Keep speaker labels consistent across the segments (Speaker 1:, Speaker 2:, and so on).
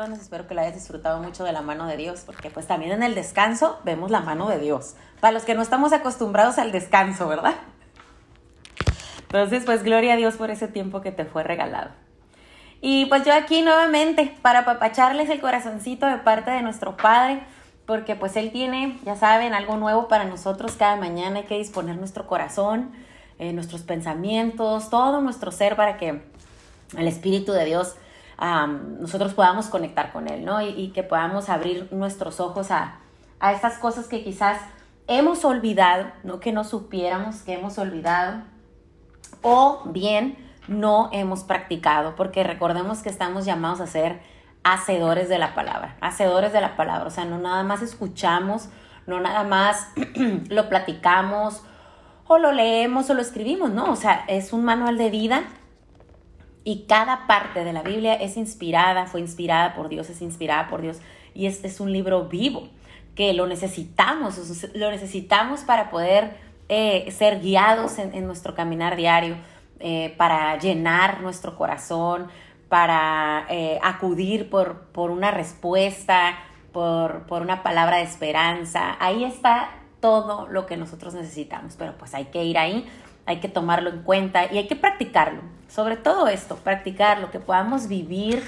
Speaker 1: Espero que la hayas disfrutado mucho de la mano de Dios, porque pues también en el descanso vemos la mano de Dios. Para los que no estamos acostumbrados al descanso, ¿verdad? Entonces, pues gloria a Dios por ese tiempo que te fue regalado. Y pues yo aquí nuevamente para papacharles el corazoncito de parte de nuestro Padre, porque pues Él tiene, ya saben, algo nuevo para nosotros cada mañana. Hay que disponer nuestro corazón, eh, nuestros pensamientos, todo nuestro ser para que el Espíritu de Dios nosotros podamos conectar con Él, ¿no? Y, que podamos abrir nuestros ojos a, a estas cosas que quizás hemos olvidado, no que no supiéramos que hemos olvidado, o bien no hemos practicado, porque recordemos que estamos llamados a ser hacedores de la palabra, hacedores de la palabra, o sea, no nada más escuchamos, no nada más lo platicamos o lo leemos o lo escribimos, no, o sea, es un manual de vida y cada parte de la Biblia es inspirada, fue inspirada por Dios, es inspirada por Dios y es, es un libro vivo que lo necesitamos, lo necesitamos para poder eh, ser guiados en, nuestro caminar diario, eh, para llenar nuestro corazón, para eh, acudir por, por, una respuesta, por, por una palabra de esperanza. Ahí está todo lo que nosotros necesitamos, pero pues hay que ir ahí, hay que tomarlo en cuenta y hay que practicarlo. Sobre todo esto, practicarlo, que podamos vivir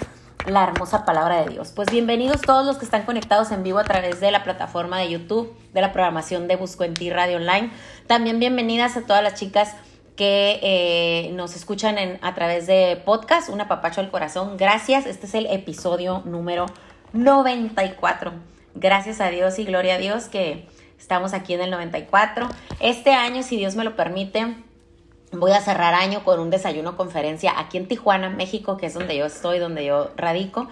Speaker 1: la hermosa palabra de Dios. Pues bienvenidos todos los que están conectados en vivo a través de la plataforma de YouTube, de la programación de Busco en Ti Radio Online. También bienvenidas a todas las chicas que eh, nos escuchan a través de podcast, Un apapacho al corazón. Gracias, este es el episodio número 94. Gracias a Dios y gloria a Dios que estamos aquí en el 94. Este año, si Dios me lo permite, voy a cerrar año con un desayuno conferencia aquí en Tijuana, México, que es donde yo estoy, donde yo radico.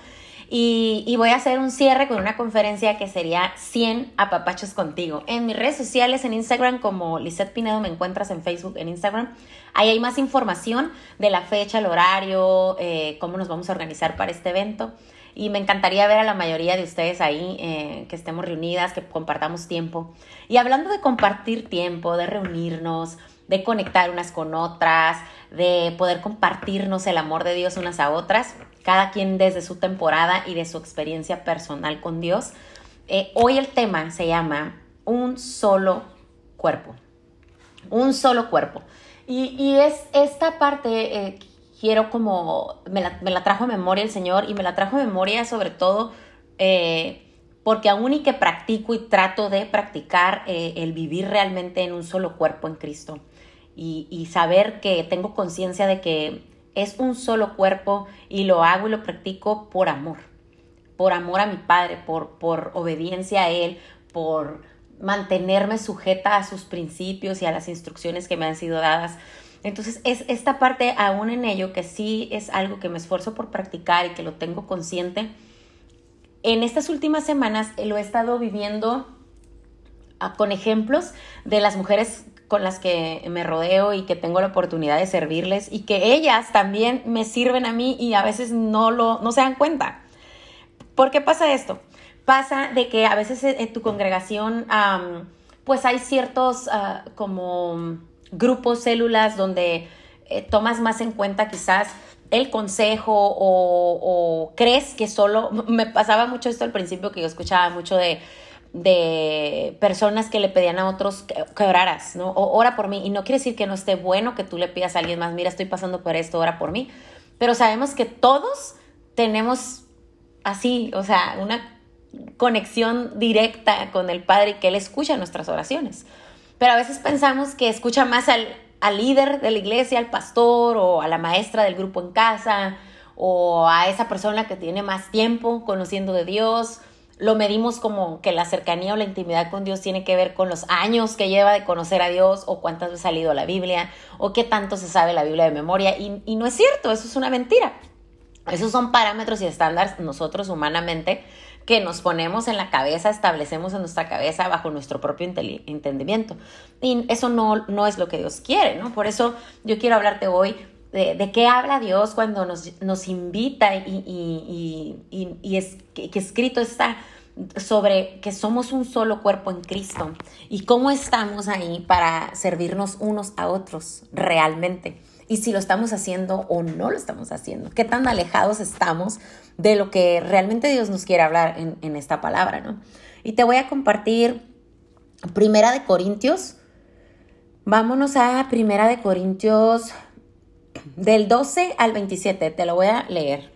Speaker 1: Y, voy a hacer un cierre con una conferencia que sería 100 apapachos contigo. En mis redes sociales, en Instagram, como Lisette Pinedo, me encuentras en Facebook, en Instagram. Ahí hay más información de la fecha, el horario, eh, cómo nos vamos a organizar para este evento. Y me encantaría ver a la mayoría de ustedes ahí, eh, que estemos reunidas, que compartamos tiempo. Y hablando de compartir tiempo, de reunirnos, de conectar unas con otras, de poder compartirnos el amor de Dios unas a otras, cada quien desde su temporada y de su experiencia personal con Dios. Eh, hoy el tema se llama un solo cuerpo, un solo cuerpo. Y, es esta parte, eh, quiero como, me la, trajo a memoria el Señor y me la trajo a memoria sobre todo eh, porque aún y que practico y trato de practicar el vivir realmente en un solo cuerpo en Cristo y, saber que tengo conciencia de que es un solo cuerpo y lo hago y lo practico por amor, por amor a mi Padre, por, por obediencia a Él, por mantenerme sujeta a sus principios y a las instrucciones que me han sido dadas. Entonces es esta parte aún en ello que sí es algo que me esfuerzo por practicar y que lo tengo consciente. En estas últimas semanas lo he estado viviendo ah, con ejemplos de las mujeres con las que me rodeo y que tengo la oportunidad de servirles y que ellas también me sirven a mí y a veces no, lo, no se dan cuenta. ¿Por qué pasa esto? Pasa de que a veces en tu congregación pues hay ciertos ah, como grupos, células donde eh, tomas más en cuenta quizás el consejo o, o, crees que solo, me pasaba mucho esto al principio que yo escuchaba mucho de, de personas que le pedían a otros que, oraras, ¿no? O ora por mí. Y no quiere decir que no esté bueno que tú le pidas a alguien más, mira, estoy pasando por esto, ora por mí. Pero sabemos que todos tenemos así, o sea, una conexión directa con el Padre y que Él escucha nuestras oraciones. Pero a veces pensamos que escucha más al, al líder de la iglesia, al pastor o a la maestra del grupo en casa o a esa persona que tiene más tiempo conociendo de Dios lo medimos como que la cercanía o la intimidad con Dios tiene que ver con los años que lleva de conocer a Dios o cuántas veces ha leído la Biblia o qué tanto se sabe la Biblia de memoria. Y, no es cierto, eso es una mentira. Esos son parámetros y estándares nosotros humanamente que nos ponemos en la cabeza, establecemos en nuestra cabeza bajo nuestro propio entendimiento. Y eso no, no es lo que Dios quiere, ¿no? Por eso yo quiero hablarte hoy de, qué habla Dios cuando nos, nos invita y, y, es que, escrito está sobre que somos un solo cuerpo en Cristo y cómo estamos ahí para servirnos unos a otros realmente. y si lo estamos haciendo o no lo estamos haciendo, qué tan alejados estamos de lo que realmente Dios nos quiere hablar en, en esta palabra, ¿no? Y te voy a compartir Primera de Corintios. Vámonos a Primera de Corintios del 12 al 27. Te lo voy a leer.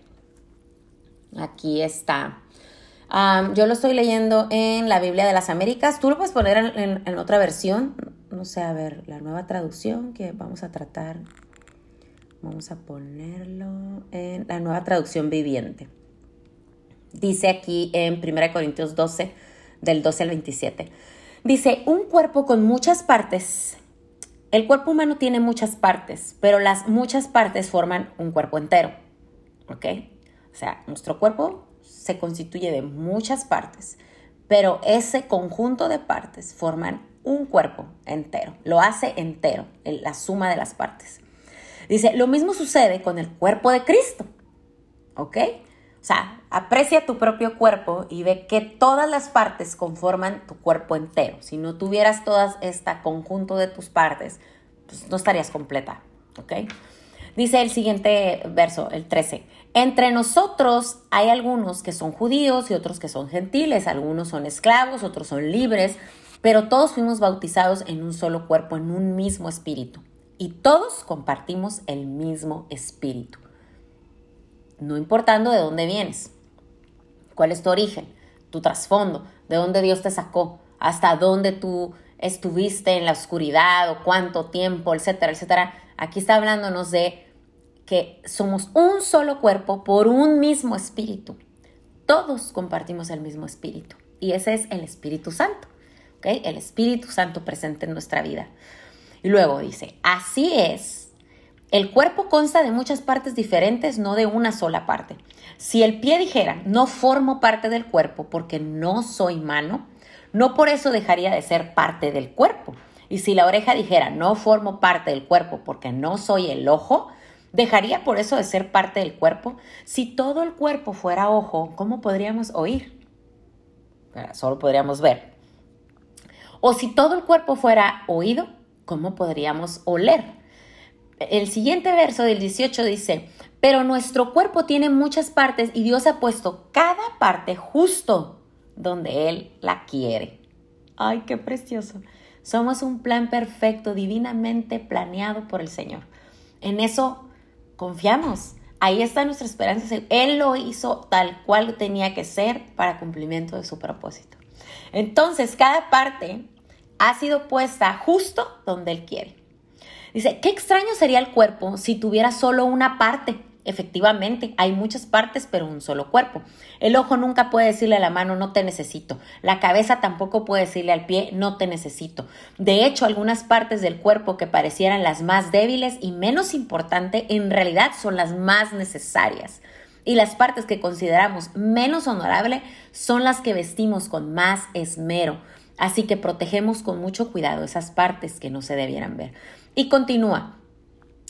Speaker 1: Aquí está. yo lo estoy leyendo en la Biblia de las Américas. Tú lo puedes poner en, otra versión. No sé, a ver, la nueva traducción que vamos a tratar. Vamos a ponerlo en la nueva traducción viviente. Dice aquí en 1 Corintios 12, del 12 al 27. Dice, un cuerpo con muchas partes. El cuerpo humano tiene muchas partes, pero las muchas partes forman un cuerpo entero. ¿Ok? O sea, nuestro cuerpo se constituye de muchas partes, pero ese conjunto de partes forman un cuerpo entero. Lo hace entero, la suma de las partes. Dice, lo mismo sucede con el cuerpo de Cristo. ¿Ok? O sea, aprecia tu propio cuerpo y ve que todas las partes conforman tu cuerpo entero. Si no tuvieras todas este conjunto de tus partes, pues no estarías completa, ¿ok? Dice el siguiente verso, el 13. Entre nosotros hay algunos que son judíos y otros que son gentiles, algunos son esclavos, otros son libres, pero todos fuimos bautizados en un solo cuerpo, en un mismo espíritu. Y todos compartimos el mismo espíritu no importando de dónde vienes, cuál es tu origen, tu trasfondo, de dónde Dios te sacó, hasta dónde tú estuviste en la oscuridad o cuánto tiempo, etcétera, etcétera. Aquí está hablándonos de que somos un solo cuerpo por un mismo espíritu. Todos compartimos el mismo espíritu y ese es el Espíritu Santo, ¿ok? El Espíritu Santo presente en nuestra vida. Y luego dice, así es el cuerpo consta de muchas partes diferentes, no de una sola parte. Si el pie dijera, no formo parte del cuerpo porque no soy mano, no por eso dejaría de ser parte del cuerpo. Y si la oreja dijera, no formo parte del cuerpo porque no soy el ojo, dejaría por eso de ser parte del cuerpo. Si todo el cuerpo fuera ojo, ¿cómo podríamos oír? Solo podríamos ver. O si todo el cuerpo fuera oído, ¿cómo podríamos oler? El siguiente verso del 18 dice, pero nuestro cuerpo tiene muchas partes y Dios ha puesto cada parte justo donde Él la quiere. Ay, qué precioso. Somos un plan perfecto, divinamente planeado por el Señor. En eso confiamos. Ahí está nuestra esperanza. Él lo hizo tal cual tenía que ser para cumplimiento de su propósito. Entonces, cada parte ha sido puesta justo donde Él quiere. Dice, qué extraño sería el cuerpo si tuviera solo una parte. Efectivamente, hay muchas partes, pero un solo cuerpo. El ojo nunca puede decirle a la mano, no te necesito. La cabeza tampoco puede decirle al pie, no te necesito. De hecho, algunas partes del cuerpo que parecieran las más débiles y menos importantes, en realidad son las más necesarias. Y las partes que consideramos menos honorables son las que vestimos con más esmero. Así que protegemos con mucho cuidado esas partes que no se debieran ver. Y continúa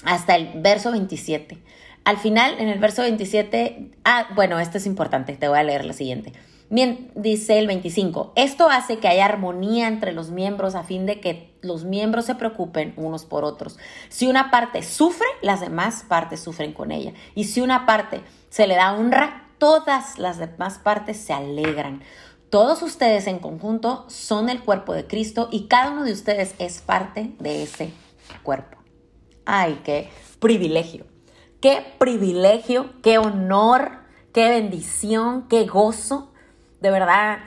Speaker 1: hasta el verso 27. Al final, en el verso 27, ah, bueno, esto es importante, te voy a leer la siguiente. Bien, dice el 25, esto hace que haya armonía entre los miembros a fin de que los miembros se preocupen unos por otros. Si una parte sufre, las demás partes sufren con ella. Y si una parte se le da honra, todas las demás partes se alegran. Todos ustedes en conjunto son el cuerpo de Cristo y cada uno de ustedes es parte de ese cuerpo. Ay, qué privilegio, qué privilegio, qué honor, qué bendición, qué gozo. De verdad,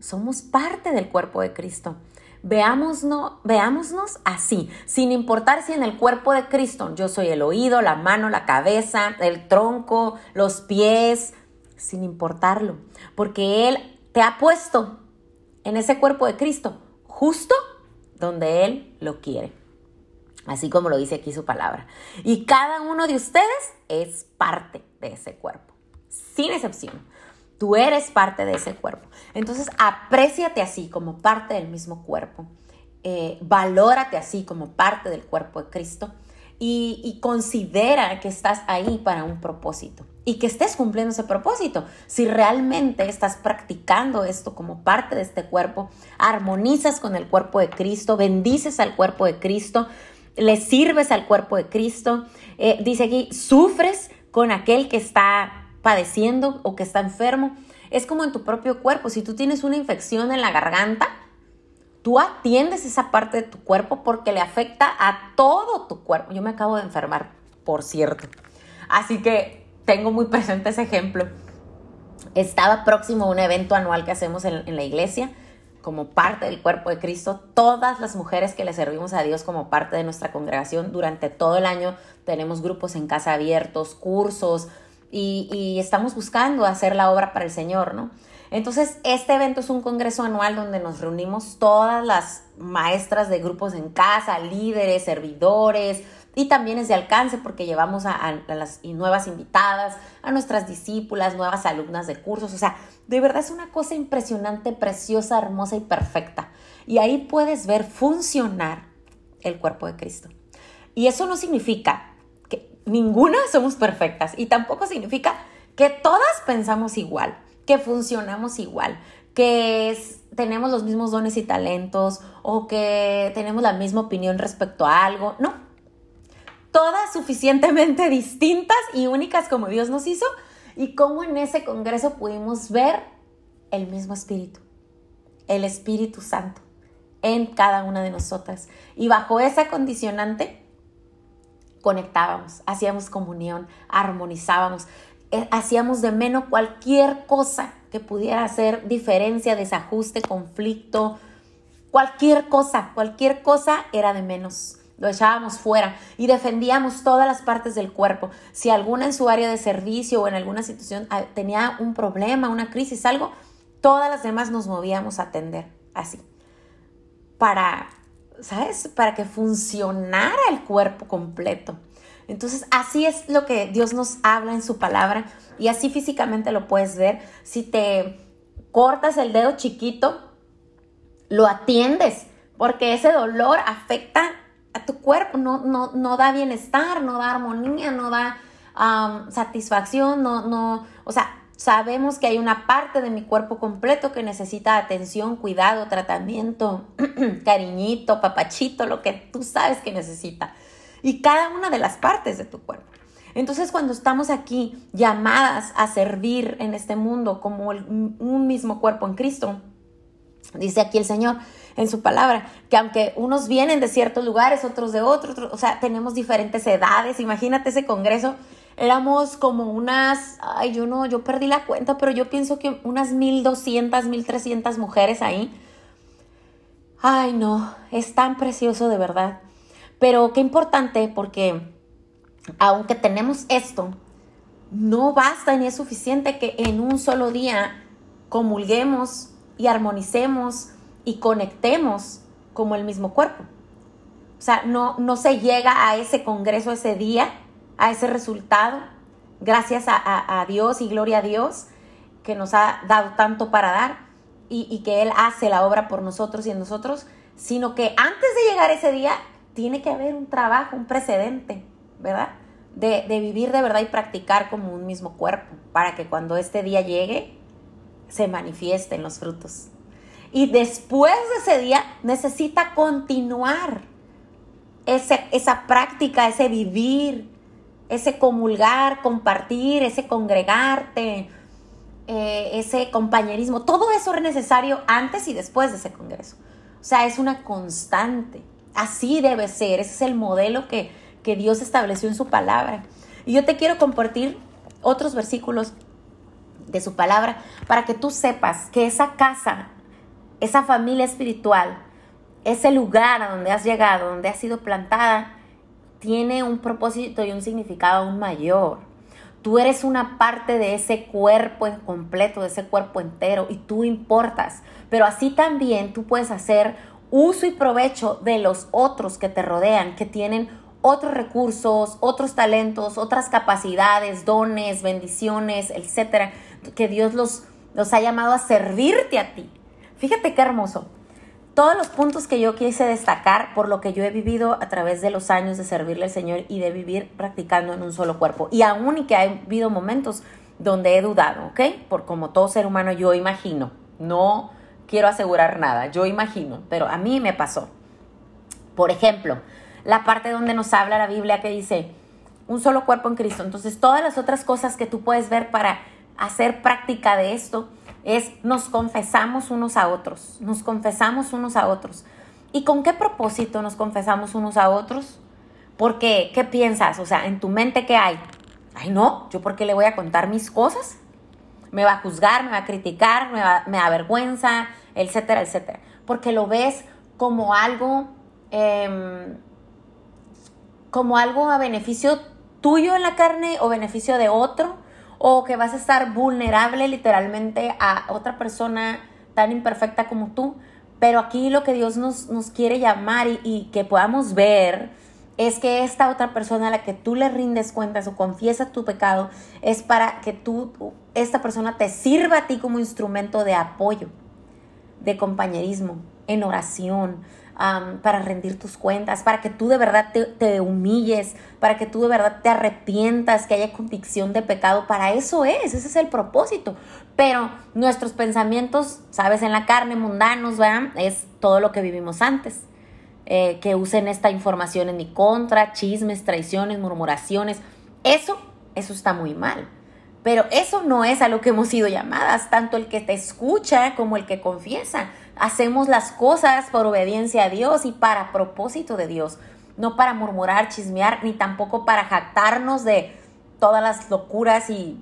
Speaker 1: somos parte del cuerpo de Cristo. Veámonos, veámonos así, sin importar si en el cuerpo de Cristo yo soy el oído, la mano, la cabeza, el tronco, los pies, sin importarlo, porque Él te ha puesto en ese cuerpo de Cristo, justo donde Él lo quiere así como lo dice aquí su palabra. Y cada uno de ustedes es parte de ese cuerpo, sin excepción. Tú eres parte de ese cuerpo. Entonces, apréciate así como parte del mismo cuerpo. Eh, valórate así como parte del cuerpo de Cristo y, considera que estás ahí para un propósito y que estés cumpliendo ese propósito. Si realmente estás practicando esto como parte de este cuerpo, armonizas con el cuerpo de Cristo, bendices al cuerpo de Cristo, le sirves al cuerpo de Cristo. Eh, dice aquí, sufres con aquel que está padeciendo o que está enfermo. Es como en tu propio cuerpo. Si tú tienes una infección en la garganta, tú atiendes esa parte de tu cuerpo porque le afecta a todo tu cuerpo. Yo me acabo de enfermar, por cierto. Así que tengo muy presente ese ejemplo. Estaba próximo a un evento anual que hacemos en, en la iglesia como parte del cuerpo de Cristo, todas las mujeres que le servimos a Dios como parte de nuestra congregación durante todo el año tenemos grupos en casa abiertos, cursos y, estamos buscando hacer la obra para el Señor, ¿no? Entonces, este evento es un congreso anual donde nos reunimos todas las maestras de grupos en casa, líderes, servidores, y también es de alcance porque llevamos a, las nuevas invitadas, a nuestras discípulas, nuevas alumnas de cursos. O sea, de verdad es una cosa impresionante, preciosa, hermosa y perfecta. Y ahí puedes ver funcionar el cuerpo de Cristo. Y eso no significa que ninguna somos perfectas y tampoco significa que todas pensamos igual, que funcionamos igual, que tenemos los mismos dones y talentos o que tenemos la misma opinión respecto a algo. No, todas suficientemente distintas y únicas como Dios nos hizo y cómo en ese congreso pudimos ver el mismo Espíritu, el Espíritu Santo en cada una de nosotras. Y bajo esa condicionante conectábamos, hacíamos comunión, armonizábamos, hacíamos de menos cualquier cosa que pudiera hacer diferencia, desajuste, conflicto, cualquier cosa, cualquier cosa era de menos lo echábamos fuera y defendíamos todas las partes del cuerpo. Si alguna en su área de servicio o en alguna situación ah, tenía un problema, una crisis, algo, todas las demás nos movíamos a atender así. Para, ¿sabes? Para que funcionara el cuerpo completo. Entonces, así es lo que Dios nos habla en su palabra y así físicamente lo puedes ver. Si te cortas el dedo chiquito, lo atiendes porque ese dolor afecta tu cuerpo, no, no, no da bienestar, no da armonía, no da satisfacción, no, no, o sea, sabemos que hay una parte de mi cuerpo completo que necesita atención, cuidado, tratamiento, cariñito, papachito, lo que tú sabes que necesita. Y cada una de las partes de tu cuerpo. Entonces cuando estamos aquí llamadas a servir en este mundo como un mismo cuerpo en Cristo, dice aquí el Señor, en su palabra, que aunque unos vienen de ciertos lugares, otros de otros, o sea, tenemos diferentes edades, imagínate ese congreso, éramos como unas, ay, yo no, yo perdí la cuenta, pero yo pienso que unas 1200, 1300 mujeres ahí. Ay, no, es tan precioso de verdad. Pero qué importante porque aunque tenemos esto, no basta ni es suficiente que en un solo día comulguemos y armonicemos y conectemos como el mismo cuerpo. O sea, no, no se llega a ese congreso ese día, a ese resultado, gracias a, Dios y gloria a Dios que nos ha dado tanto para dar y, y, que Él hace la obra por nosotros y en nosotros, sino que antes de llegar ese día tiene que haber un trabajo, un precedente, ¿verdad? De, vivir de verdad y practicar como un mismo cuerpo, para que cuando este día llegue se manifiesten los frutos y después de ese día necesita continuar esa práctica, ese vivir, ese comulgar, compartir, ese congregarte, eh, ese compañerismo. Todo eso es necesario antes y después de ese congreso. O sea, es una constante. Así debe ser. Ese es el modelo que, que Dios estableció en su palabra. Y yo te quiero compartir otros versículos de su palabra para que tú sepas que esa casa esa familia espiritual, ese lugar a donde has llegado, donde has sido plantada, tiene un propósito y un significado aún mayor. Tú eres una parte de ese cuerpo completo, de ese cuerpo entero, y tú importas. Pero así también tú puedes hacer uso y provecho de los otros que te rodean, que tienen otros recursos, otros talentos, otras capacidades, dones, bendiciones, etcétera, que Dios los, los ha llamado a servirte a ti. Fíjate qué hermoso. Todos los puntos que yo quise destacar por lo que yo he vivido a través de los años de servirle al Señor y de vivir practicando en un solo cuerpo. Y aún y que ha habido momentos donde he dudado, ¿ok? Por como todo ser humano yo imagino. No quiero asegurar nada, yo imagino, pero a mí me pasó. Por ejemplo, la parte donde nos habla la Biblia que dice, un solo cuerpo en Cristo. Entonces, todas las otras cosas que tú puedes ver para hacer práctica de esto es nos confesamos unos a otros, nos confesamos unos a otros. ¿Y con qué propósito nos confesamos unos a otros? Porque, ¿qué piensas? O sea, en tu mente, ¿qué hay? Ay, no, ¿yo por qué le voy a contar mis cosas? Me va a juzgar, me va a criticar, me, va, me da vergüenza, etcétera, etcétera. Porque lo ves como algo, em, como algo a beneficio tuyo en la carne o beneficio de otro, o que vas a estar vulnerable literalmente a otra persona tan imperfecta como tú. Pero aquí lo que Dios nos, nos quiere llamar y, y, que podamos ver es que esta otra persona a la que tú le rindes cuentas o confiesas tu pecado es para que tú, esta persona te sirva a ti como instrumento de apoyo, de compañerismo, en oración, para rendir tus cuentas, para que tú de verdad te, humilles, para que tú de verdad te arrepientas, que haya convicción de pecado. Para eso es, ese es el propósito. Pero nuestros pensamientos, sabes, en la carne, mundanos, ¿verdad? Es todo lo que vivimos antes. Eh, que usen esta información en mi contra, chismes, traiciones, murmuraciones. Eso, eso está muy mal. Pero eso no es a lo que hemos sido llamadas, tanto el que te escucha como el que confiesa. Hacemos las cosas por obediencia a Dios y para propósito de Dios, no para murmurar, chismear, ni tampoco para jactarnos de todas las locuras y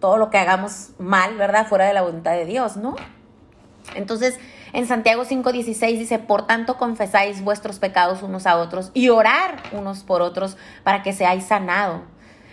Speaker 1: todo lo que hagamos mal, ¿verdad? Fuera de la voluntad de Dios, ¿no? Entonces, en Santiago 5:16 dice, por tanto confesáis vuestros pecados unos a otros y orar unos por otros para que seáis sanados.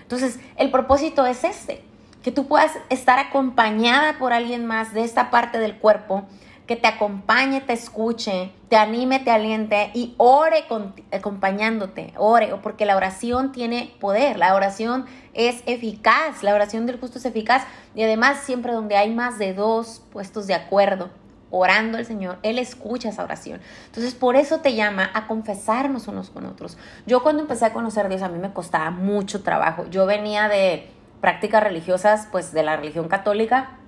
Speaker 1: Entonces, el propósito es este, que tú puedas estar acompañada por alguien más de esta parte del cuerpo, que te acompañe, te escuche, te anime, te aliente y ore acompañándote, ore, porque la oración tiene poder, la oración es eficaz, la oración del justo es eficaz y además siempre donde hay más de dos puestos de acuerdo, orando al Señor, Él escucha esa oración. Entonces, por eso te llama a confesarnos unos con otros. Yo cuando empecé a conocer a Dios, a mí me costaba mucho trabajo. Yo venía de prácticas religiosas, pues de la religión católica,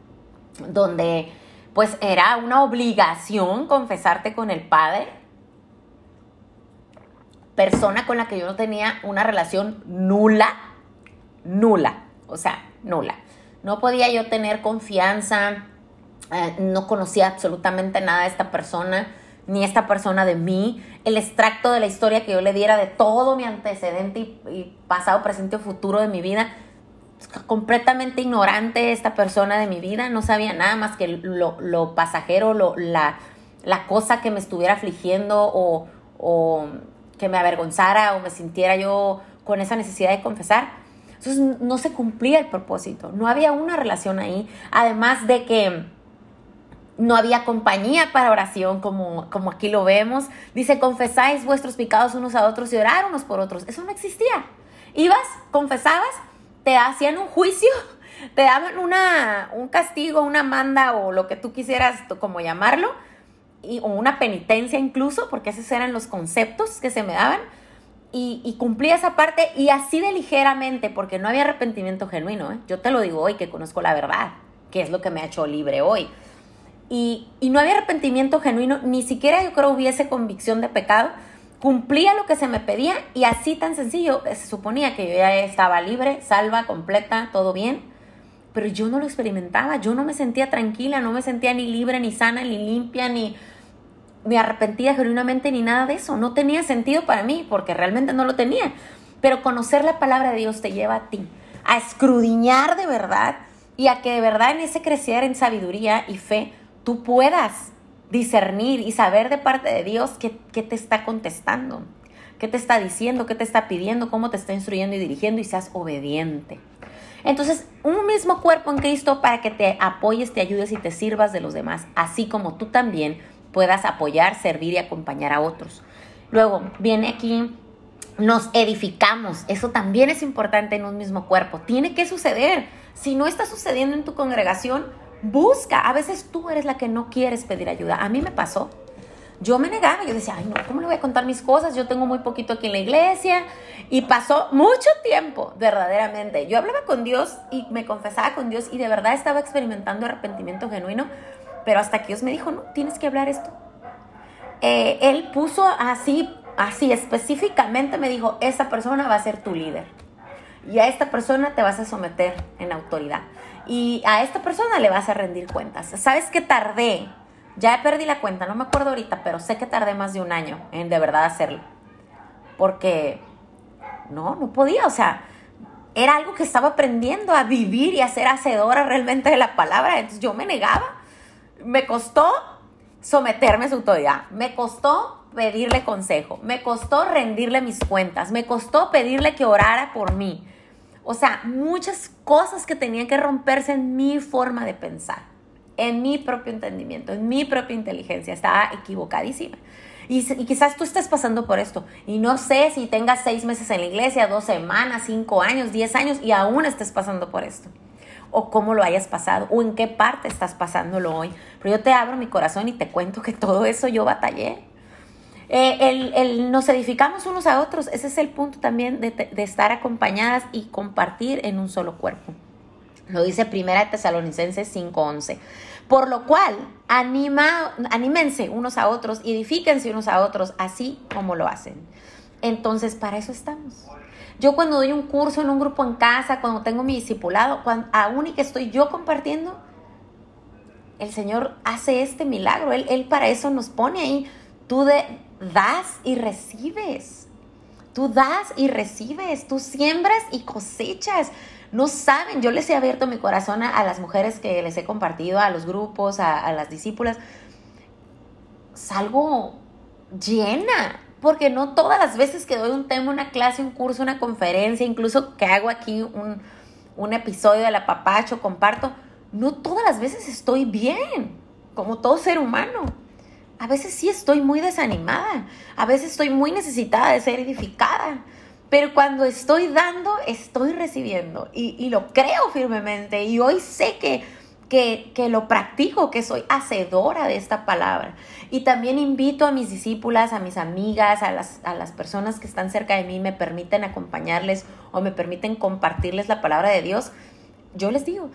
Speaker 1: donde pues era una obligación confesarte con el Padre, persona con la que yo no tenía una relación nula, nula, o sea, nula. No podía yo tener confianza, eh, no conocía absolutamente nada de esta persona, ni esta persona de mí. El extracto de la historia que yo le diera de todo mi antecedente y, pasado, presente o futuro de mi vida, completamente ignorante esta persona de mi vida, no sabía nada más que lo, pasajero, lo, la, la, cosa que me estuviera afligiendo o, o que me avergonzara o me sintiera yo con esa necesidad de confesar. Entonces no se cumplía el propósito, no había una relación ahí, además de que no había compañía para oración como, como aquí lo vemos. Dice, confesáis vuestros pecados unos a otros y orar unos por otros. Eso no existía. Ibas, confesabas, te hacían un juicio, te daban una, un castigo, una manda o lo que tú quisieras como llamarlo, y, o una penitencia incluso, porque esos eran los conceptos que se me daban. Y, y, cumplía esa parte y así de ligeramente, porque no había arrepentimiento genuino. ¿eh? Yo te lo digo hoy que conozco la verdad, que es lo que me ha hecho libre hoy y, no había arrepentimiento genuino, ni siquiera yo creo hubiese convicción de pecado, cumplía lo que se me pedía y así tan sencillo, se suponía que yo ya estaba libre, salva, completa, todo bien, pero yo no lo experimentaba, yo no me sentía tranquila, no me sentía ni libre, ni sana, ni limpia, ni, ni arrepentida genuinamente, ni nada de eso, no tenía sentido para mí, porque realmente no lo tenía, pero conocer la palabra de Dios te lleva a ti, a escrudiñar de verdad y a que de verdad en ese crecer en sabiduría y fe, tú puedas discernir y saber de parte de Dios qué, te está contestando, qué te está diciendo, qué te está pidiendo, cómo te está instruyendo y dirigiendo y seas obediente. Entonces, un mismo cuerpo en Cristo para que te apoyes, te ayudes y te sirvas de los demás, así como tú también puedas apoyar, servir y acompañar a otros. Luego viene aquí, nos edificamos. Eso también es importante en un mismo cuerpo. Tiene que suceder. Si no está sucediendo en tu congregación, Busca. A veces tú eres la que no quieres pedir ayuda. A mí me pasó. Yo me negaba, yo decía, ay no, ¿cómo le voy a contar mis cosas? Yo tengo muy poquito aquí en la iglesia. Y pasó mucho tiempo, verdaderamente. Yo hablaba con Dios y me confesaba con Dios y de verdad estaba experimentando arrepentimiento genuino. Pero hasta que Dios me dijo, no, tienes que hablar esto. Eh, él puso así Así específicamente me dijo, esta persona va a ser tu líder. Y a esta persona te vas a someter en autoridad. Y a esta persona le vas a rendir cuentas. ¿Sabes que tardé? Ya perdí la cuenta, no me acuerdo ahorita, pero sé que tardé más de un año en de verdad hacerlo. Porque no, no podía, o sea, era algo que estaba aprendiendo a vivir y a ser hacedora realmente de la palabra. Entonces yo me negaba. Me costó someterme a su autoridad. Me costó pedirle consejo. Me costó rendirle mis cuentas. Me costó pedirle que orara por mí. O sea, muchas cosas que tenían que romperse en mi forma de pensar, en mi propio entendimiento, en mi propia inteligencia. Estaba equivocadísima. Y, quizás tú estés pasando por esto. Y no sé si tengas seis meses en la iglesia, dos semanas, cinco años, diez años y aún estés pasando por esto. O cómo lo hayas pasado, o en qué parte estás pasándolo hoy. Pero yo te abro mi corazón y te cuento que todo eso yo batallé. Eh, el, nos edificamos unos a otros, ese es el punto también de, de estar acompañadas y compartir en un solo cuerpo. Lo dice Primera de Tesalonicenses 5:11. Por lo cual, anima, anímense unos a otros, edifíquense unos a otros, así como lo hacen. Entonces, para eso estamos. Yo cuando doy un curso en un grupo en casa, cuando tengo mi discipulado, cuando, aún y que estoy yo compartiendo, el Señor hace este milagro. Él, él para eso nos pone ahí. Tú das y recibes. Tú das y recibes. Tú siembras y cosechas. No saben, yo les he abierto mi corazón a, las mujeres que les he compartido, a los grupos, a, las discípulas. Salgo llena, porque no todas las veces que doy un tema, una clase, un curso, una conferencia, incluso que hago aquí un, un episodio de la papacho, comparto, no todas las veces estoy bien, como todo ser humano. A veces sí estoy muy desanimada, a veces estoy muy necesitada de ser edificada, pero cuando estoy dando, estoy recibiendo y, lo creo firmemente y hoy sé que, que, lo practico, que soy hacedora de esta palabra. Y también invito a mis discípulas, a mis amigas, a las, a las personas que están cerca de mí, me permiten acompañarles o me permiten compartirles la palabra de Dios. Yo les digo,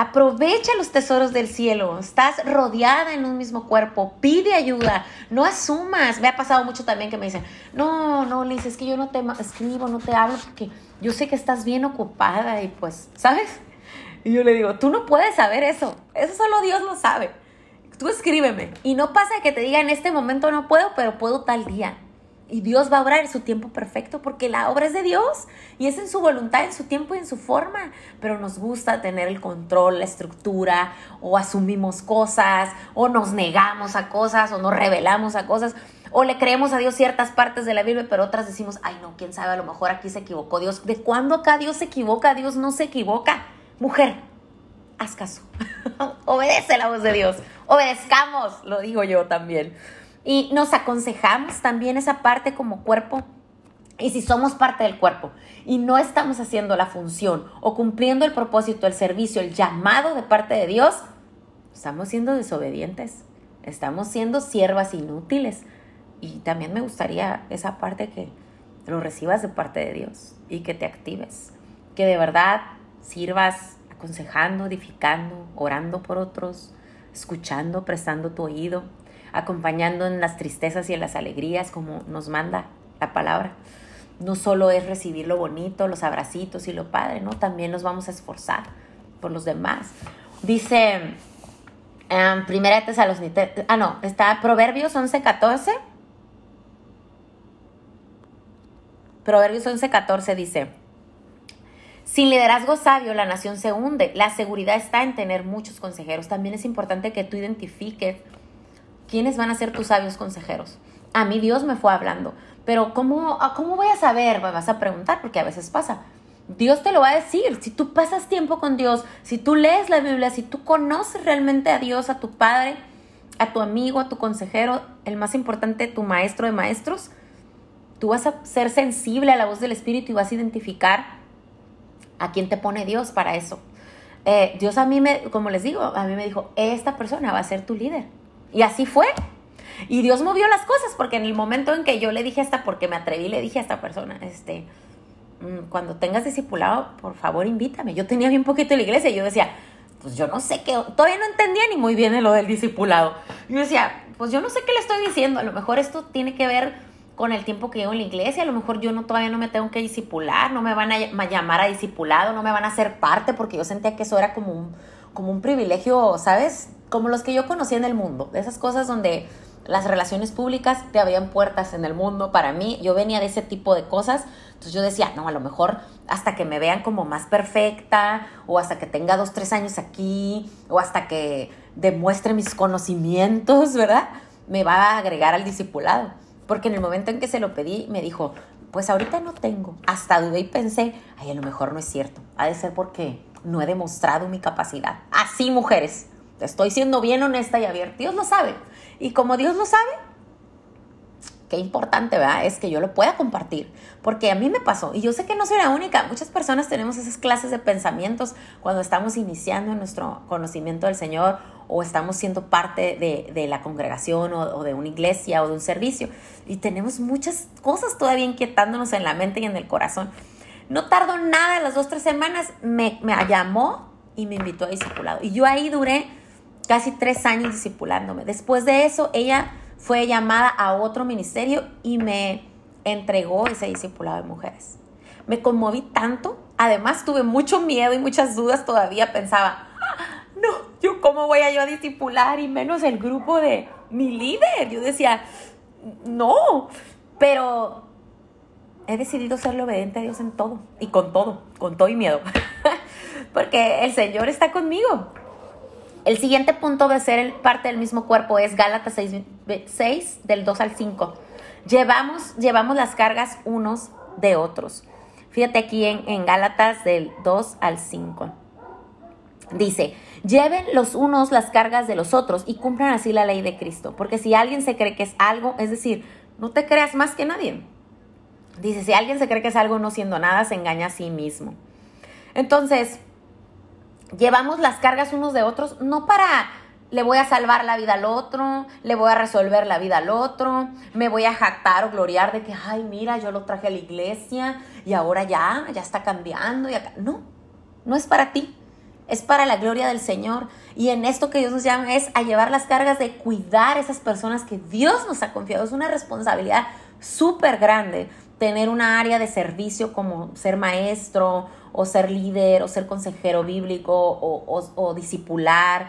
Speaker 1: Aprovecha los tesoros del cielo. Estás rodeada en un mismo cuerpo. Pide ayuda. No asumas. Me ha pasado mucho también que me dicen, no, no, Liz, es que yo no te escribo, no te hablo porque yo sé que estás bien ocupada y pues, ¿sabes? Y yo le digo, tú no puedes saber eso. Eso solo Dios lo sabe. Tú escríbeme. Y no pasa que te diga en este momento no puedo, pero puedo tal día. Y Dios va a obrar en su tiempo perfecto porque la obra es de Dios y es en su voluntad, en su tiempo y en su forma. Pero nos gusta tener el control, la estructura, o asumimos cosas, o nos negamos a cosas, o nos revelamos a cosas, o le creemos a Dios ciertas partes de la Biblia, pero otras decimos, ay no, quién sabe, a lo mejor aquí se equivocó Dios. ¿De cuándo acá Dios se equivoca? Dios no se equivoca. Mujer, haz caso. Obedece la voz de Dios. Obedezcamos, lo digo yo también. Y nos aconsejamos también esa parte como cuerpo. Y si somos parte del cuerpo y no estamos haciendo la función o cumpliendo el propósito, el servicio, el llamado de parte de Dios, estamos siendo desobedientes, estamos siendo siervas inútiles. Y también me gustaría esa parte que lo recibas de parte de Dios y que te actives, que de verdad sirvas aconsejando, edificando, orando por otros, escuchando, prestando tu oído, acompañando en las tristezas y en las alegrías como nos manda la palabra. No solo es recibir lo bonito, los abracitos y lo padre, ¿no? También nos vamos a esforzar por los demás. Dice um, Primera Tesalonicenses, ah no, está Proverbios 11:14. Proverbios 11:14 dice, sin liderazgo sabio la nación se hunde. La seguridad está en tener muchos consejeros. También es importante que tú identifiques ¿quiénes van a ser tus sabios consejeros? A mí Dios me fue hablando, pero ¿cómo, cómo voy a saber? Me vas a preguntar, porque a veces pasa. Dios te lo va a decir. Si tú pasas tiempo con Dios, si tú lees la Biblia, si tú conoces realmente a Dios, a tu Padre, a tu amigo, a tu consejero, el más importante, tu maestro de maestros, tú vas a ser sensible a la voz del Espíritu y vas a identificar a quién te pone Dios para eso. Eh, Dios a mí, me, como les digo, a mí me dijo, esta persona va a ser tu líder. Y así fue. Y Dios movió las cosas, porque en el momento en que yo le dije hasta, porque me atreví, le dije a esta persona, este, mm, cuando tengas discipulado, por favor invítame. Yo tenía bien poquito en la iglesia y yo decía, pues yo no sé qué, todavía no entendía ni muy bien lo del discipulado. Yo decía, pues yo no sé qué le estoy diciendo, a lo mejor esto tiene que ver con el tiempo que llevo en la iglesia, a lo mejor yo no todavía no me tengo que disipular, no me van a llamar a discipulado, no me van a hacer parte porque yo sentía que eso era como un, como un privilegio, ¿sabes? Como los que yo conocí en el mundo, de esas cosas donde las relaciones públicas te habían puertas en el mundo para mí, yo venía de ese tipo de cosas, entonces yo decía, no, a lo mejor hasta que me vean como más perfecta, o hasta que tenga dos, tres años aquí, o hasta que demuestre mis conocimientos, ¿verdad? Me va a agregar al discipulado. Porque en el momento en que se lo pedí, me dijo, pues ahorita no tengo. Hasta dudé y pensé, ay, a lo mejor no es cierto. Ha de ser porque no he demostrado mi capacidad. Así, mujeres. Estoy siendo bien honesta y abierta. Dios lo sabe. Y como Dios lo sabe, qué importante, ¿verdad? Es que yo lo pueda compartir, porque a mí me pasó, y yo sé que no soy la única, muchas personas tenemos esas clases de pensamientos cuando estamos iniciando nuestro conocimiento del Señor o estamos siendo parte de, la congregación o, de una iglesia o de un servicio, y tenemos muchas cosas todavía inquietándonos en la mente y en el corazón. No tardó nada, las dos, tres semanas, me, llamó y me invitó a discipulado. Y yo ahí duré casi tres años discipulándome. Después de eso, ella fue llamada a otro ministerio y me entregó ese discipulado de mujeres. Me conmoví tanto, además tuve mucho miedo y muchas dudas todavía, pensaba, ah, no, yo cómo voy a yo a discipular y menos el grupo de mi líder. Yo decía, no, pero he decidido serle obediente a Dios en todo y con todo, con todo y miedo, porque el Señor está conmigo. El siguiente punto de ser parte del mismo cuerpo es Gálatas 6, del 2 al 5. Llevamos, llevamos las cargas unos de otros. Fíjate aquí en, en Gálatas del 2 al 5. Dice, lleven los unos las cargas de los otros y cumplan así la ley de Cristo. Porque si alguien se cree que es algo, es decir, no te creas más que nadie. Dice, si alguien se cree que es algo no siendo nada, se engaña a sí mismo. Entonces, llevamos las cargas unos de otros, no para le voy a salvar la vida al otro, le voy a resolver la vida al otro, me voy a jactar o gloriar de que, ay, mira, yo lo traje a la iglesia y ahora ya, ya está cambiando. Y acá. No, no es para ti, es para la gloria del Señor. Y en esto que Dios nos llama es a llevar las cargas de cuidar a esas personas que Dios nos ha confiado. Es una responsabilidad súper grande tener una área de servicio como ser maestro o ser líder o ser consejero bíblico o, o, discipular.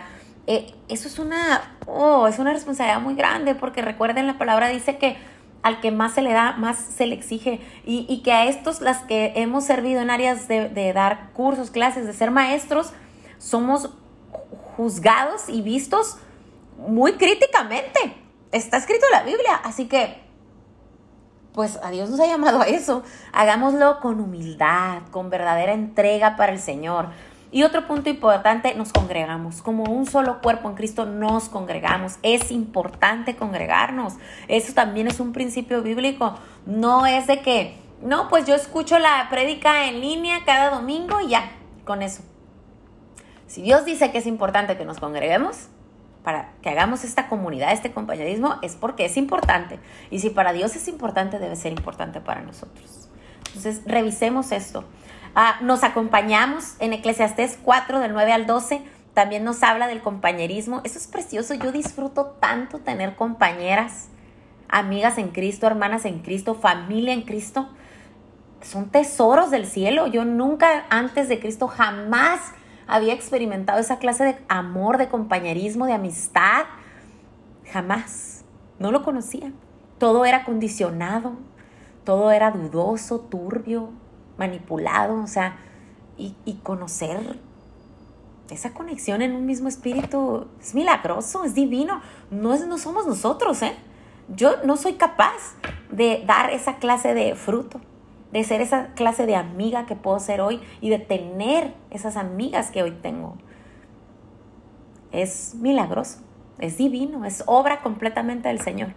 Speaker 1: Eh, eso es una, oh, es una responsabilidad muy grande porque recuerden la palabra dice que al que más se le da, más se le exige. Y, que a estos, las que hemos servido en áreas de, de, dar cursos, clases, de ser maestros, somos juzgados y vistos muy críticamente. Está escrito en la Biblia. Así que pues a Dios nos ha llamado a eso. Hagámoslo con humildad, con verdadera entrega para el Señor. Y otro punto importante, nos congregamos. Como un solo cuerpo en Cristo nos congregamos. Es importante congregarnos. Eso también es un principio bíblico. No es de que, no, pues yo escucho la prédica en línea cada domingo y ya, con eso. Si Dios dice que es importante que nos congreguemos, para que hagamos esta comunidad, este compañerismo, es porque es importante. Y si para Dios es importante, debe ser importante para nosotros. Entonces, revisemos esto. Ah, nos acompañamos en Eclesiastés 4, del 9 al 12. También nos habla del compañerismo. Eso es precioso. Yo disfruto tanto tener compañeras, amigas en Cristo, hermanas en Cristo, familia en Cristo. Son tesoros del cielo. Yo nunca antes de Cristo jamás había experimentado esa clase de amor, de compañerismo, de amistad. Jamás. No lo conocía. Todo era condicionado, todo era dudoso, turbio, manipulado, o sea, y, conocer esa conexión en un mismo espíritu es milagroso, es divino. No, es, no somos nosotros, ¿eh? Yo no soy capaz de dar esa clase de fruto de ser esa clase de amiga que puedo ser hoy y de tener esas amigas que hoy tengo. Es milagroso, es divino, es obra completamente del Señor.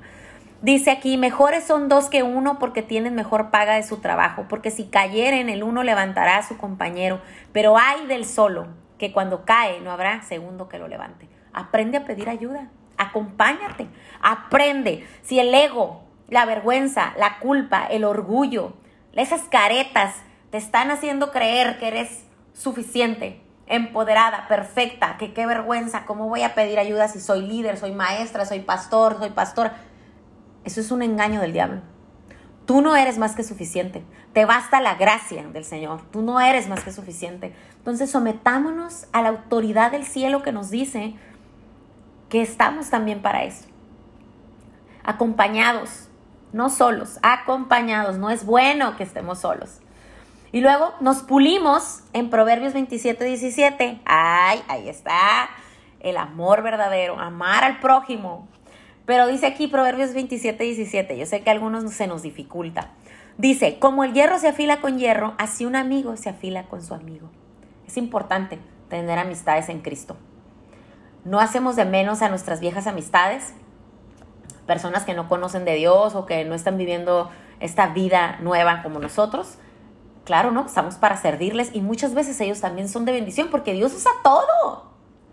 Speaker 1: Dice aquí, mejores son dos que uno porque tienen mejor paga de su trabajo, porque si cayeren el uno levantará a su compañero, pero hay del solo, que cuando cae no habrá segundo que lo levante. Aprende a pedir ayuda, acompáñate, aprende. Si el ego, la vergüenza, la culpa, el orgullo, esas caretas te están haciendo creer que eres suficiente, empoderada, perfecta, que qué vergüenza, ¿cómo voy a pedir ayuda si soy líder, soy maestra, soy pastor, soy pastor? Eso es un engaño del diablo. Tú no eres más que suficiente. Te basta la gracia del Señor. Tú no eres más que suficiente. Entonces sometámonos a la autoridad del cielo que nos dice que estamos también para eso. Acompañados, no solos, acompañados. No es bueno que estemos solos. Y luego nos pulimos en Proverbios 27, 17. Ay, ahí está el amor verdadero, amar al prójimo. Pero dice aquí Proverbios 27, 17. Yo sé que a algunos se nos dificulta. Dice, como el hierro se afila con hierro, así un amigo se afila con su amigo. Es importante tener amistades en Cristo. No hacemos de menos a nuestras viejas amistades, personas que no conocen de Dios o que no están viviendo esta vida nueva como nosotros, claro, ¿no? Estamos para servirles y muchas veces ellos también son de bendición porque Dios usa todo.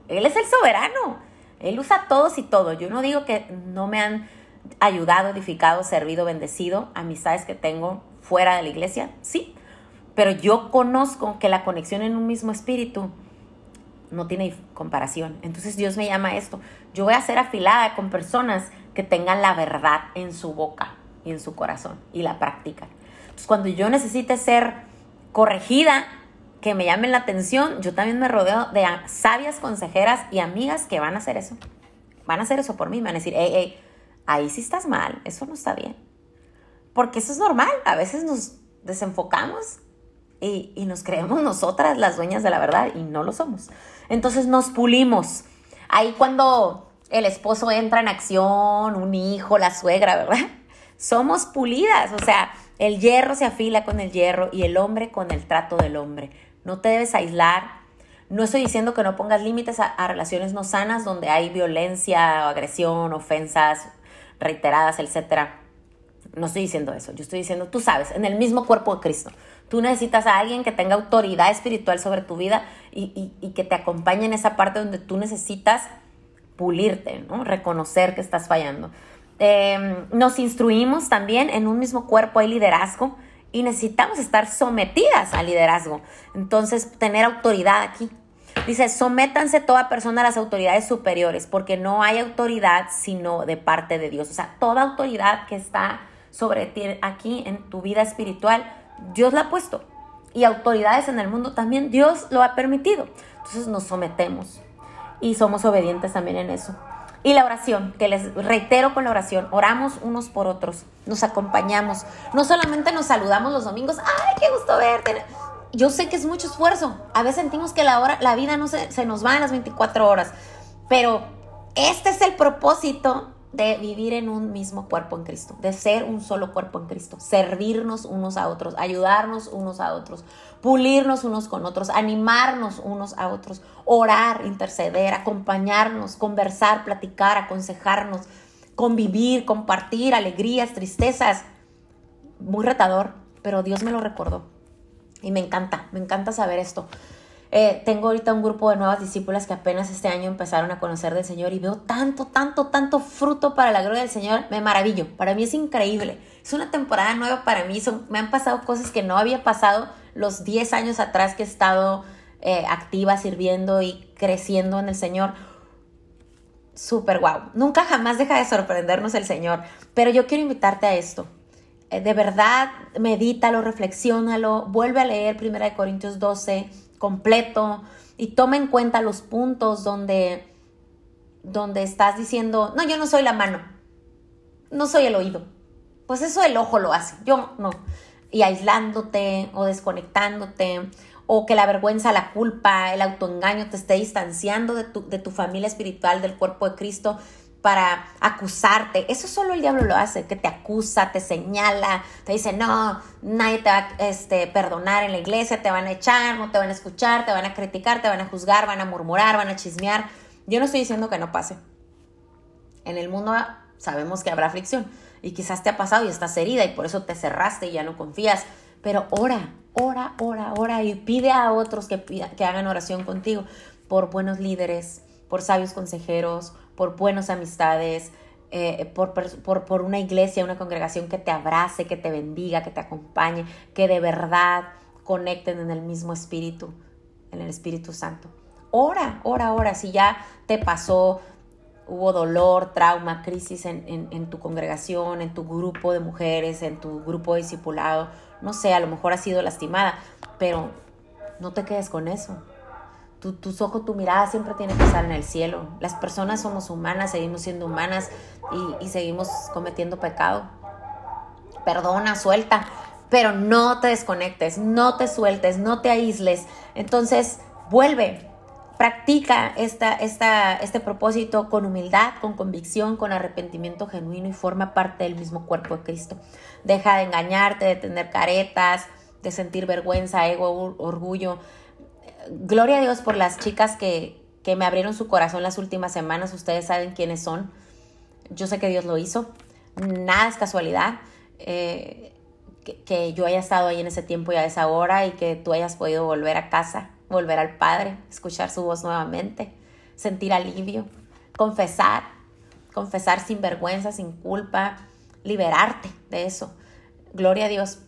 Speaker 1: Él es el soberano. Él usa todos y todo. Yo no digo que no me han ayudado, edificado, servido, bendecido, amistades que tengo fuera de la iglesia, sí. Pero yo conozco que la conexión en un mismo espíritu no tiene comparación. Entonces Dios me llama a esto. Yo voy a ser afilada con personas que tengan la verdad en su boca y en su corazón y la practican. Entonces cuando yo necesite ser corregida, que me llamen la atención, yo también me rodeo de sabias consejeras y amigas que van a hacer eso. Van a hacer eso por mí, me van a decir, hey, hey, ahí sí estás mal, eso no está bien. Porque eso es normal, a veces nos desenfocamos y, y nos creemos nosotras las dueñas de la verdad y no lo somos. Entonces nos pulimos. Ahí cuando el esposo entra en acción, un hijo, la suegra, ¿verdad? Somos pulidas, o sea, el hierro se afila con el hierro y el hombre con el trato del hombre. No te debes aislar. No estoy diciendo que no pongas límites a, relaciones no sanas donde hay violencia, agresión, ofensas reiteradas, etc. No estoy diciendo eso. Yo estoy diciendo, tú sabes, en el mismo cuerpo de Cristo. Tú necesitas a alguien que tenga autoridad espiritual sobre tu vida y, y que te acompañe en esa parte donde tú necesitas pulirte, ¿no? Reconocer que estás fallando. Em, nos instruimos también, en un mismo cuerpo hay liderazgo y necesitamos estar sometidas al liderazgo. Entonces, tener autoridad aquí. Dice, sométanse toda persona a las autoridades superiores, porque no hay autoridad sino de parte de Dios. O sea, toda autoridad que está sobre ti aquí en tu vida espiritual, Dios la ha puesto. Y autoridades en el mundo también Dios lo ha permitido. Entonces nos sometemos y somos obedientes también en eso. Y la oración, que les reitero con la oración, oramos unos por otros, nos acompañamos, no solamente nos saludamos los domingos, ay, qué gusto verte. Yo sé que es mucho esfuerzo, a veces sentimos que la, hora, la vida no se, se nos va en las 24 horas, pero este es el propósito de vivir en un mismo cuerpo en Cristo, de ser un solo cuerpo en Cristo, servirnos unos a otros, ayudarnos unos a otros, pulirnos unos con otros, animarnos unos a otros, orar, interceder, acompañarnos, conversar, platicar, aconsejarnos, convivir, compartir alegrías, tristezas. Muy retador, pero Dios me lo recordó. Y me encanta, me encanta saber esto. Eh, tengo ahorita un grupo de nuevas discípulas que apenas este año empezaron a conocer del Señor y veo tanto, tanto, tanto fruto para la gloria del Señor. Me maravillo. Para mí es increíble. Es una temporada nueva para mí. me han pasado cosas que no había pasado los 10 años atrás que he estado eh, activa, sirviendo y creciendo en el Señor. Súper guau. Nunca jamás deja de sorprendernos el Señor. Pero yo quiero invitarte a esto. Eh, de verdad, medítalo, reflexiónalo. Vuelve a leer 1 Corintios 12 completo y toma en cuenta los puntos donde, donde estás diciendo, no, yo no soy la mano, no soy el oído. Pues eso el ojo lo hace, yo no. Y aislándote o desconectándote o que la vergüenza, la culpa, el autoengaño te esté distanciando de tu, de tu familia espiritual, del cuerpo de Cristo para acusarte. Eso solo el diablo lo hace, que te acusa, te señala, te dice, no, nadie te va a este, perdonar en la iglesia, te van a echar, no te van a escuchar, te van a criticar, te van a juzgar, van a murmurar, van a chismear. Yo no estoy diciendo que no pase. En el mundo sabemos que habrá aflicción y quizás te ha pasado y estás herida y por eso te cerraste y ya no confías. Pero ora, ora, ora, ora y pide a otros que, que hagan oración contigo por buenos líderes, por sabios consejeros, por buenas amistades, eh, por, por, una iglesia, una congregación que te abrace, que te bendiga, que te acompañe, que de verdad conecten en el mismo espíritu, en el Espíritu Santo. Ora, ora, ora. Si ya te pasó hubo dolor, trauma, crisis en, tu congregación, en tu grupo de mujeres, en tu grupo de discipulado. No sé, a lo mejor has sido lastimada, pero no te quedes con eso. Tus ojos, tu mirada siempre tiene que estar en el cielo. Las personas somos humanas, seguimos siendo humanas y, y seguimos cometiendo pecado. Perdona, suelta, pero no te desconectes, no te sueltes, no te aísles. Entonces, vuelve, practica esta, esta, este propósito con humildad, con convicción, con arrepentimiento genuino y forma parte del mismo cuerpo de Cristo. Deja de engañarte, de tener caretas, de sentir vergüenza, ego, orgullo. Gloria a Dios por las chicas que, que me abrieron su corazón las últimas semanas. Ustedes saben quiénes son. Yo sé que Dios lo hizo. Nada es casualidad. Eh, que, que, yo haya estado ahí en ese tiempo y a esa hora y que tú hayas podido volver a casa volver al Padre, escuchar su voz nuevamente, sentir alivio, confesar, confesar sin vergüenza, sin culpa, liberarte de eso. Gloria a Dios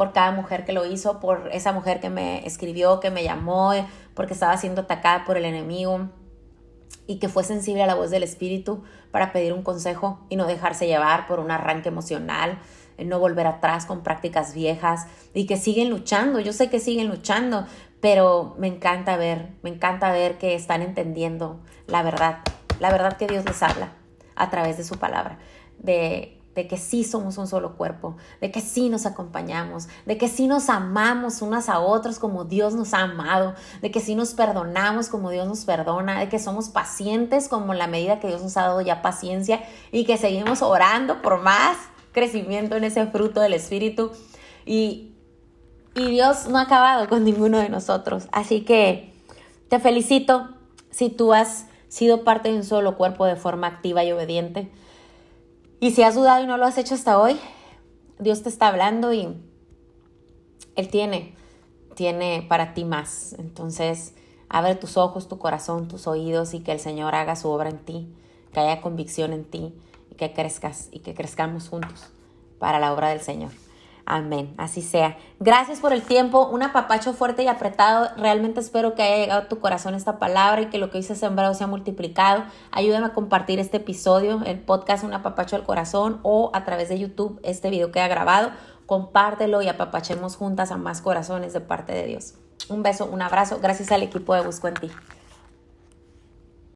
Speaker 1: por cada mujer que lo hizo, por esa mujer que me escribió, que me llamó, porque estaba siendo atacada por el enemigo y que fue sensible a la voz del Espíritu para pedir un consejo y no dejarse llevar por un arranque emocional, no volver atrás con prácticas viejas y que siguen luchando. Yo sé que siguen luchando, pero me encanta ver, me encanta ver que están entendiendo la verdad, la verdad que Dios les habla a través de su palabra, de, de que sí somos un solo cuerpo, de que sí nos acompañamos, de que sí nos amamos unas a otras como Dios nos ha amado, de que sí nos perdonamos como Dios nos perdona, de que somos pacientes como la medida que Dios nos ha dado ya paciencia y que seguimos orando por más crecimiento en ese fruto del Espíritu. Y, y Dios no ha acabado con ninguno de nosotros. Así que te felicito si tú has sido parte de un solo cuerpo de forma activa y obediente. Y si has dudado y no lo has hecho hasta hoy, Dios te está hablando y Él tiene, tiene para ti más. Entonces, abre tus ojos, tu corazón, tus oídos y que el Señor haga su obra en ti, que haya convicción en ti y que crezcas y que crezcamos juntos para la obra del Señor. Amén, así sea. Gracias por el tiempo, un apapacho fuerte y apretado. Realmente espero que haya llegado a tu corazón esta palabra y que lo que hice sembrado sea multiplicado. Ayúdame a compartir este episodio, el podcast Un apapacho al corazón o a través de YouTube este video que ha grabado. Compártelo y apapachemos juntas a más corazones de parte de Dios. Un beso, un abrazo. Gracias al equipo de Busco en ti.